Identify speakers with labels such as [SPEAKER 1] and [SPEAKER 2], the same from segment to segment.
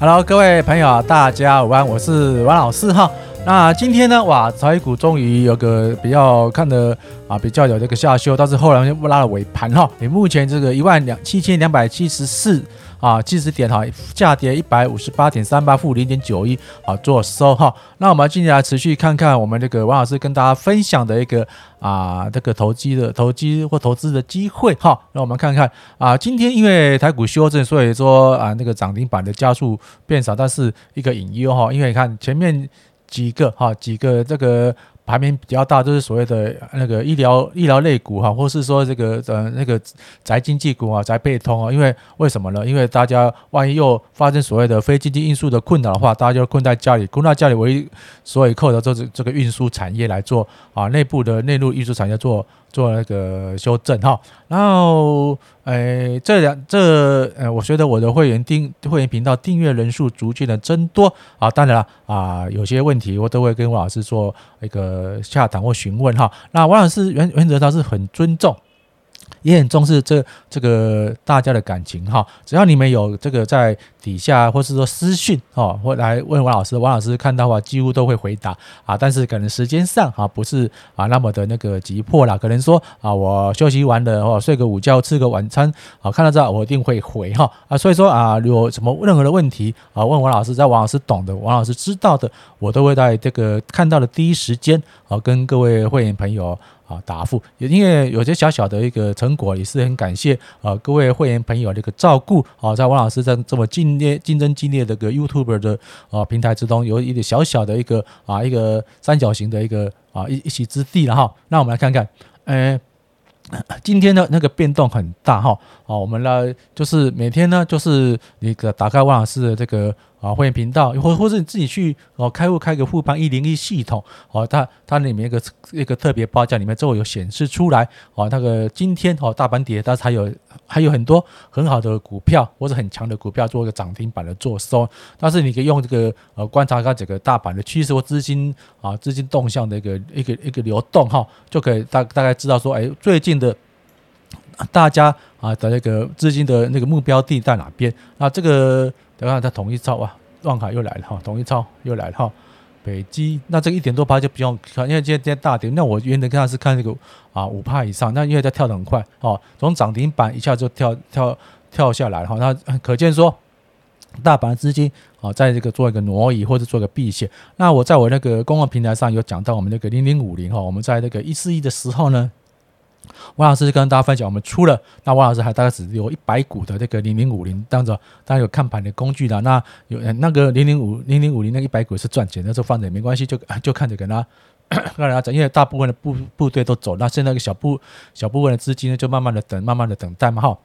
[SPEAKER 1] Hello，各位朋友，大家午安，我是王老师哈。那今天呢，哇，台股终于有个比较看的啊，比较有这个下修，但是后来又拉了尾盘哈。你目前这个一万两七千两百七十四啊，即时点哈，下跌一百五十八点三八，负零点九一啊，做收哈。那我们接下来持续看看我们这个王老师跟大家分享的一个啊，这个投机的投机或投资的机会哈。那我们看看啊，今天因为台股修正，所以说啊，那个涨停板的加速变少，但是一个隐忧哈，因为你看前面几个哈，几个这个。排名比较大，就是所谓的那个医疗医疗类股哈，或是说这个呃那个宅经济股啊，宅配通啊，因为为什么呢？因为大家万一又发生所谓的非经济因素的困扰的话，大家就困在家里，困在家里唯一所以靠的就是这个运输产业来做啊，内部的内陆运输产业做。做那个修正哈，然后诶，这两这呃，我觉得我的会员订会员频道订阅人数逐渐的增多啊，当然了啊，有些问题我都会跟王老师做一个洽谈或询问哈。那王老师原原则上是很尊重。也很重视这这个大家的感情哈，只要你们有这个在底下或是说私讯哦，或来问王老师，王老师看到话几乎都会回答啊，但是可能时间上啊不是啊那么的那个急迫啦，可能说啊我休息完了或睡个午觉，吃个晚餐啊，看到这我一定会回哈啊，所以说啊有什么任何的问题啊问王老师，在王老师懂的，王老师知道的，我都会在这个看到的第一时间啊跟各位会员朋友。啊，答复也因为有些小小的一个成果，也是很感谢啊各位会员朋友的一个照顾啊，在王老师在这么竞烈竞争激烈的个 YouTube 的啊平台之中，有一点小小的一个啊一个三角形的一个啊一一席之地了哈。那我们来看看，呃，今天的那个变动很大哈。啊，我们呢就是每天呢，就是那个打开万老师的这个。啊，会员频道，或或者你自己去哦，开户开个富邦一零一系统哦，它它里面一个一个特别报价里面就会有显示出来哦，那个今天哦大盘跌，但是还有还有很多很好的股票或者很强的股票做一个涨停板的做收，但是你可以用这个呃观察它整个大盘的趋势或资金啊资金动向的一个一个一个流动哈，就可以大大概知道说，哎，最近的大家啊的那个资金的那个目标地在哪边？那这个。等下，它统一超啊，万海又来了哈，统一超又来了哈，北基那这个一点多趴就不用看，因为今天今天大跌，那我原来看是看这个啊五趴以上，那因为它跳得很快哦，从涨停板一下就跳跳跳下来哈，那可见说大盘资金啊在这个做一个挪移或者做一个避险。那我在我那个公共平台上有讲到我们那个零零五零哈，我们在那个一四一的时候呢。王老师跟大家分享，我们出了，那王老师还大概只有一百股的这个零零五零，当着当然有看盘的工具的，那有那个零零五零零五零那一百股是赚钱的，就放着也没关系，就就看着跟他 跟大家讲，因为大部分的部部队都走，那现在个小部小部分的资金呢，就慢慢的等，慢慢的等待嘛哈。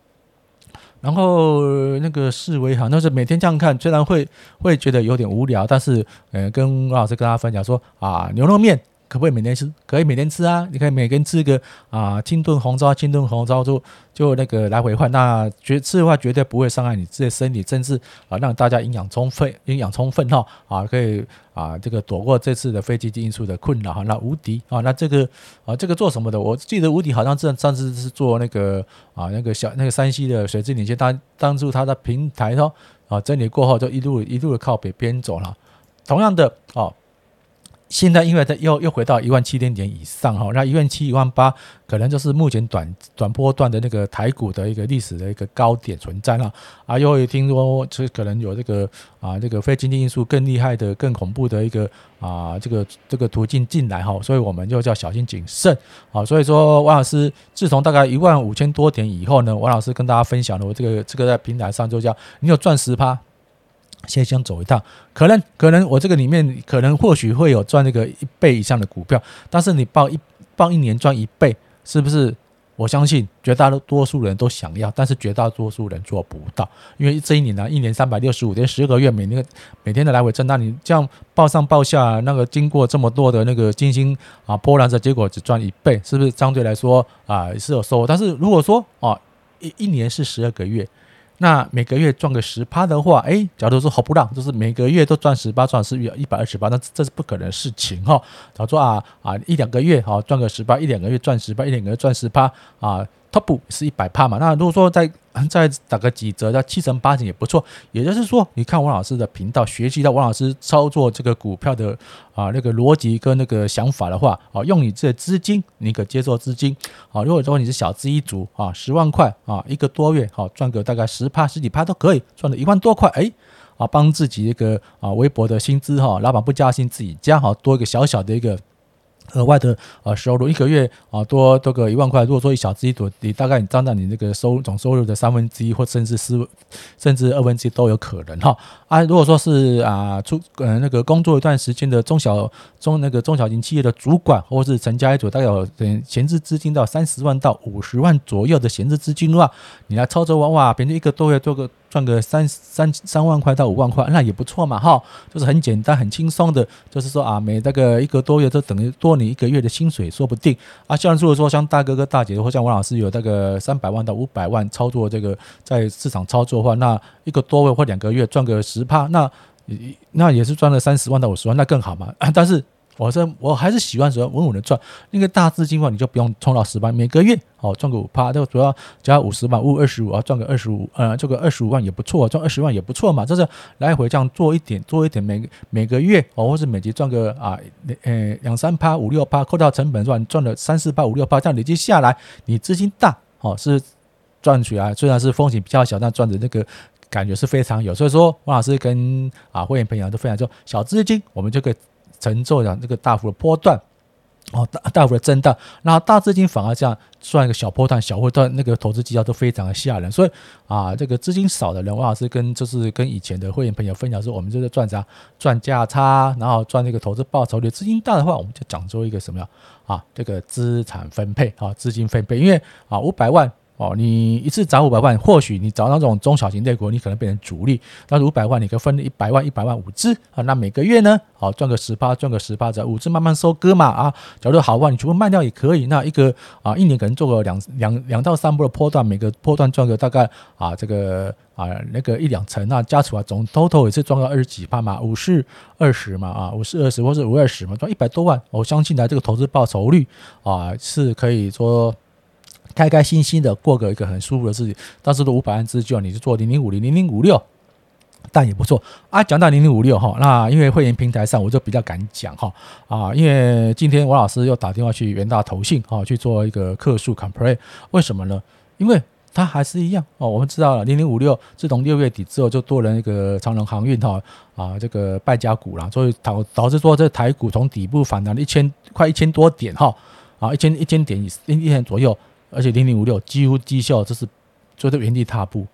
[SPEAKER 1] 然后那个四维哈，那是每天这样看，虽然会会觉得有点无聊，但是呃，跟王老师跟大家分享说啊，牛肉面。可不可以每天吃？可以每天吃啊！你可以每天吃个啊，清炖红烧，清炖红烧就就那个来回换。那绝吃的话，绝对不会伤害你自己的身体，甚至啊，让大家营养充分，营养充分哈啊，可以啊，这个躲过这次的非经济因素的困扰哈。那无敌啊，那这个啊，这个做什么的？我记得无敌好像是上次是做那个啊，那个小那个山西的水质领先，当当初他的平台哦啊，整理过后就一路一路的靠北边走了。同样的哦。现在因为它又又回到一万七千点以上哈，那一万七一万八可能就是目前短短波段的那个台股的一个历史的一个高点存在了啊，又会听说这可能有这个啊这个非经济因素更厉害的更恐怖的一个啊这个这个途径进来哈，所以我们就叫小心谨慎啊。所以说王老师自从大概一万五千多点以后呢，王老师跟大家分享了我这个这个在平台上就叫你有赚十趴。先想走一趟，可能可能我这个里面可能或许会有赚那个一倍以上的股票，但是你报一报一年赚一倍，是不是？我相信绝大多数人都想要，但是绝大多数人做不到，因为这一年呢，一年三百六十五天，十二个月，每年每天的来回震荡，你这样报上报下，那个经过这么多的那个精心啊波澜的结果只赚一倍，是不是相对来说啊是有收获？但是如果说啊一一年是十二个月。那每个月赚个十趴的话，哎，假如说好不到，就是每个月都赚十八，赚是一百二十八，那这是不可能的事情哈。假如说啊啊一两个月哈赚个十八，一两个月赚十八，一两个月赚十趴啊，top 是一百趴嘛。那如果说再 再打个几折，到七成八成也不错。也就是说，你看王老师的频道，学习到王老师操作这个股票的啊那个逻辑跟那个想法的话，啊，用你这资金，你可接受资金啊。如果说你是小资一族啊，十万块啊，一个多月好赚个大概十趴十几趴都可以，赚了一万多块，哎。啊，帮自己一个啊微薄的薪资哈，老板不加薪，自己加哈，多一个小小的一个额外的啊收入，一个月啊多多个一万块。如果说一小资一族，你大概你占到你那个收总收入的三分之一，或甚至四甚至二分之一都有可能哈。啊，如果说是啊出呃那个工作一段时间的中小中那个中小型企业的主管，或是成家一族，大概有闲置资金到三十万到五十万左右的闲置资金的话，你来操作哇哇，平均一个多月做个。赚个三三三万块到五万块，那也不错嘛，哈，就是很简单、很轻松的，就是说啊，每那个一个多月都等于多你一个月的薪水，说不定啊。像如果说像大哥哥、大姐姐，或像王老师有那个三百万到五百万操作这个在市场操作的话，那一个多月或两个月赚个十趴，那那也是赚了三十万到五十万，那更好嘛。但是。我说我还是喜欢说稳稳的赚，那个大资金的话，你就不用冲到十万，每个月哦赚个五趴，就主要加五十万，五二十五啊，赚个二十五，呃，这个二十五万也不错，赚二十万也不错嘛，就是来回这样做一点，做一点，每每个月哦，或是每集赚个啊，呃两三趴，五六趴，扣掉成本赚赚了三四趴，五六趴，这样累积下来，你资金大哦，是赚取啊，虽然是风险比较小，但赚的那个感觉是非常有。所以说，王老师跟啊会员朋友都非常说，小资金我们就可以。承受了这个大幅的波段，哦，大大幅的震荡，然后大资金反而这样算一个小波段、小波段，那个投资绩效都非常的吓人。所以啊，这个资金少的人，王老师跟就是跟以前的会员朋友分享说，我们就是赚啥？赚价差，然后赚那个投资报酬率。资金大的话，我们就讲究一个什么呀？啊，这个资产分配啊，资金分配，因为啊，五百万。哦，你一次涨五百万，或许你找那种中小型类股，你可能变成主力。但是五百万，你可以分一百万、一百万五支啊。那每个月呢，好赚个十八，赚个十八，这五支慢慢收割嘛啊。假如好的话，你全部卖掉也可以。那一个啊，一年可能做个两两两到三波的波段，每个波段赚个大概啊这个啊那个一两成，那加起来总 total 也是赚个二十几趴嘛，五是二十嘛啊，五是二十或是五二十嘛，赚一百多万。我相信呢，这个投资报酬率啊是可以说。开开心心的过个一个很舒服的事情，当时的五百万支就你就做零零五零零零五六，但也不错啊。讲到零零五六哈，那因为会员平台上我就比较敢讲哈啊，因为今天王老师又打电话去元大投信哈去做一个客诉 complain，为什么呢？因为它还是一样哦，我们知道了零零五六自从六月底之后就多了那个长荣航运哈啊这个败家股了，所以导导致说这台股从底部反弹了一千快一千多点哈啊一千一千点以一千左右。而且零零五六几乎绩效就是就在原地踏步，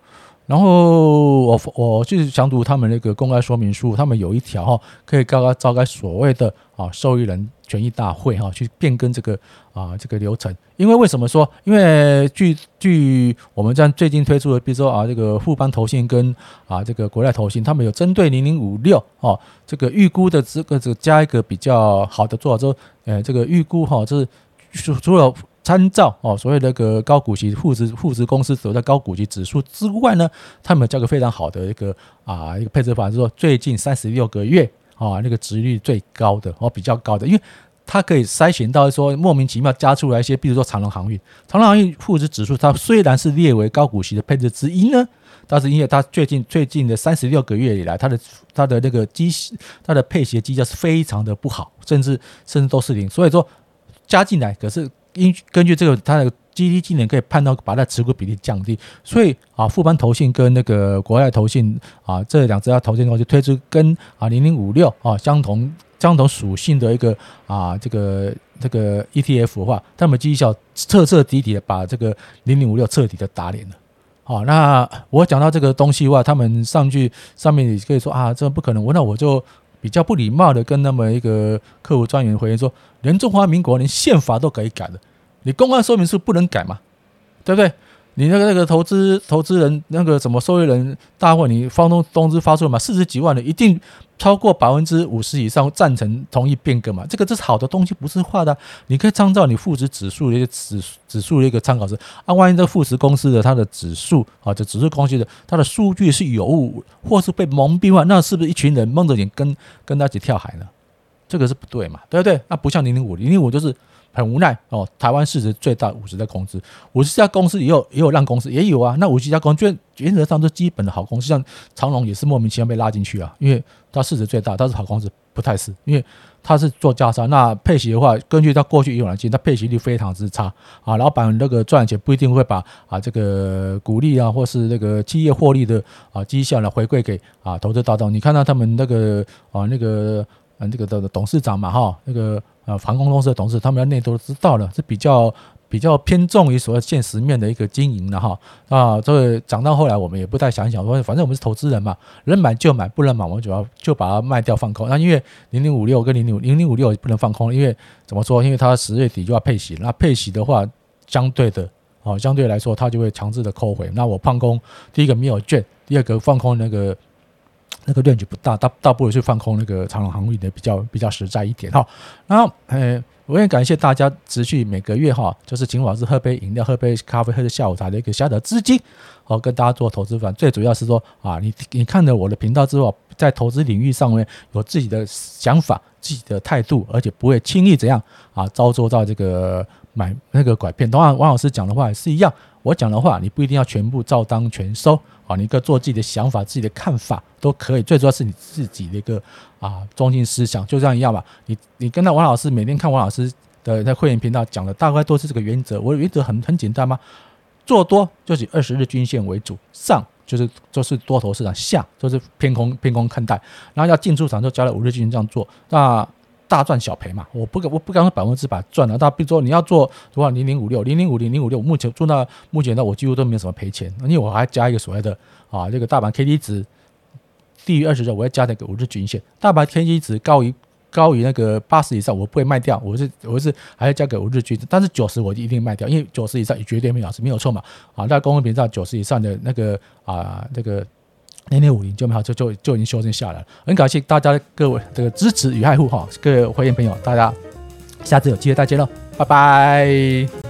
[SPEAKER 1] 然后我我就是想读他们那个公开说明书，他们有一条哈，可以刚刚召开所谓的啊受益人权益大会哈，去变更这个啊这个流程。因为为什么说？因为据据我们这样最近推出的，比如说啊这个富邦投信跟啊这个国泰投信，他们有针对零零五六哦这个预估的这个这个加一个比较好的做法，说呃这个预估哈，就是除除了。参照哦，所谓那个高股息富值富值公司所在高股息指数之外呢，他们有个非常好的一个啊一个配置法，就是说最近三十六个月啊那个值率最高的哦比较高的，因为它可以筛选到说莫名其妙加出来一些，比如说长荣航运，长荣航运富值指数它虽然是列为高股息的配置之一呢，但是因为它最近最近的三十六个月以来，它的它的那个绩它的配息绩效是非常的不好，甚至甚至都是零，所以说加进来可是。因根据这个，它的基金经理可以判断，把它持股比例降低，所以啊，富邦投信跟那个国外投信啊，这两只要投信公司推出跟啊零零五六啊相同相同属性的一个啊这个这个 ETF 的话，他们绩效彻彻底底的把这个零零五六彻底的打脸了。好，那我讲到这个东西的话，他们上去上面也可以说啊，这不可能，我那我就。比较不礼貌的跟那么一个客服专员回应说，连中华民国连宪法都可以改的，你公开说明书不能改嘛，对不对？你那个那个投资投资人那个什么受益人大会，你方东通知发出了嘛？四十几万的一定超过百分之五十以上赞成同意变更嘛？这个这是好的东西，不是坏的。你可以参照你富时指数的一个指指数的一个参考值啊。万一这富时公司的它的指数啊，这指数公司的它的数据是有误，或是被蒙蔽了，那是不是一群人蒙着眼跟跟他一起跳海呢？这个是不对嘛？对不对？那不像零零五零零五就是很无奈哦。台湾市值最大五十家公司，五十家公司也有也有烂公司，也有啊。那五十家公司原则上都基本的好公司，像长隆也是莫名其妙被拉进去啊，因为它市值最大，它是好公司，不太是，因为它是做加沙。那配息的话，根据它过去以往的经验，它配息率非常之差啊。老板那个赚钱不一定会把啊这个股利啊，或是那个企业获利的啊绩效呢回馈给啊投资大众。你看到他们那个啊那个。啊，这个的董事长嘛，哈，那个呃，航空公司的董事，他们的内都知道了，是比较比较偏重于所谓现实面的一个经营的哈。啊，这个讲到后来，我们也不太想想说，反正我们是投资人嘛，能买就买，不能买我们主要就把它卖掉放空。那因为零零五六跟零零零零五六不能放空，因为怎么说？因为它十月底就要配息，那配息的话，相对的，哦，相对来说，它就会强制的扣回。那我放空，第一个没有券，第二个放空那个。那个量级不大，倒倒不如去放空那个长龙航运的比较比较实在一点哈。然后，呃，我也感谢大家持续每个月哈，就是请我是喝杯饮料、喝杯咖啡、喝下午茶的一个小的资金，哦，跟大家做投资反最主要是说啊，你你看了我的频道之后，在投资领域上面有自己的想法、自己的态度，而且不会轻易怎样啊，遭受到这个买那个拐骗。当然，王老师讲的话也是一样。我讲的话，你不一定要全部照当全收啊，你可以做自己的想法、自己的看法都可以。最主要是你自己的一个啊中心思想，就这样一样吧。你你跟着王老师每天看王老师的在会员频道讲的，大概都是这个原则。我的原则很很简单嘛，做多就是以二十日均线为主，上就是就是多头市场，下就是偏空偏空看待。然后要进出场就加了五日均线这样做，那。大赚小赔嘛，我不敢，我不敢说百分之百赚了。但比如说你要做的话，零零五六、零零五零、零五六，目前做到目前呢，我几乎都没有什么赔钱，因为我还加一个所谓的啊，这个大盘 K D 值低于二十的，我要加那个五日均线。大盘 K D 值高于高于那个八十以上，我不会卖掉，我是我是还要加个五日均。但是九十我就一定卖掉，因为九十以上也绝对没有是没有错嘛。啊，在公共频道九十以上的那个啊，这个。零零五零就没好，就就就已经修正下来了。很感谢大家各位这个支持与爱护哈，各位会员朋友，大家下次有机会再见喽，拜拜。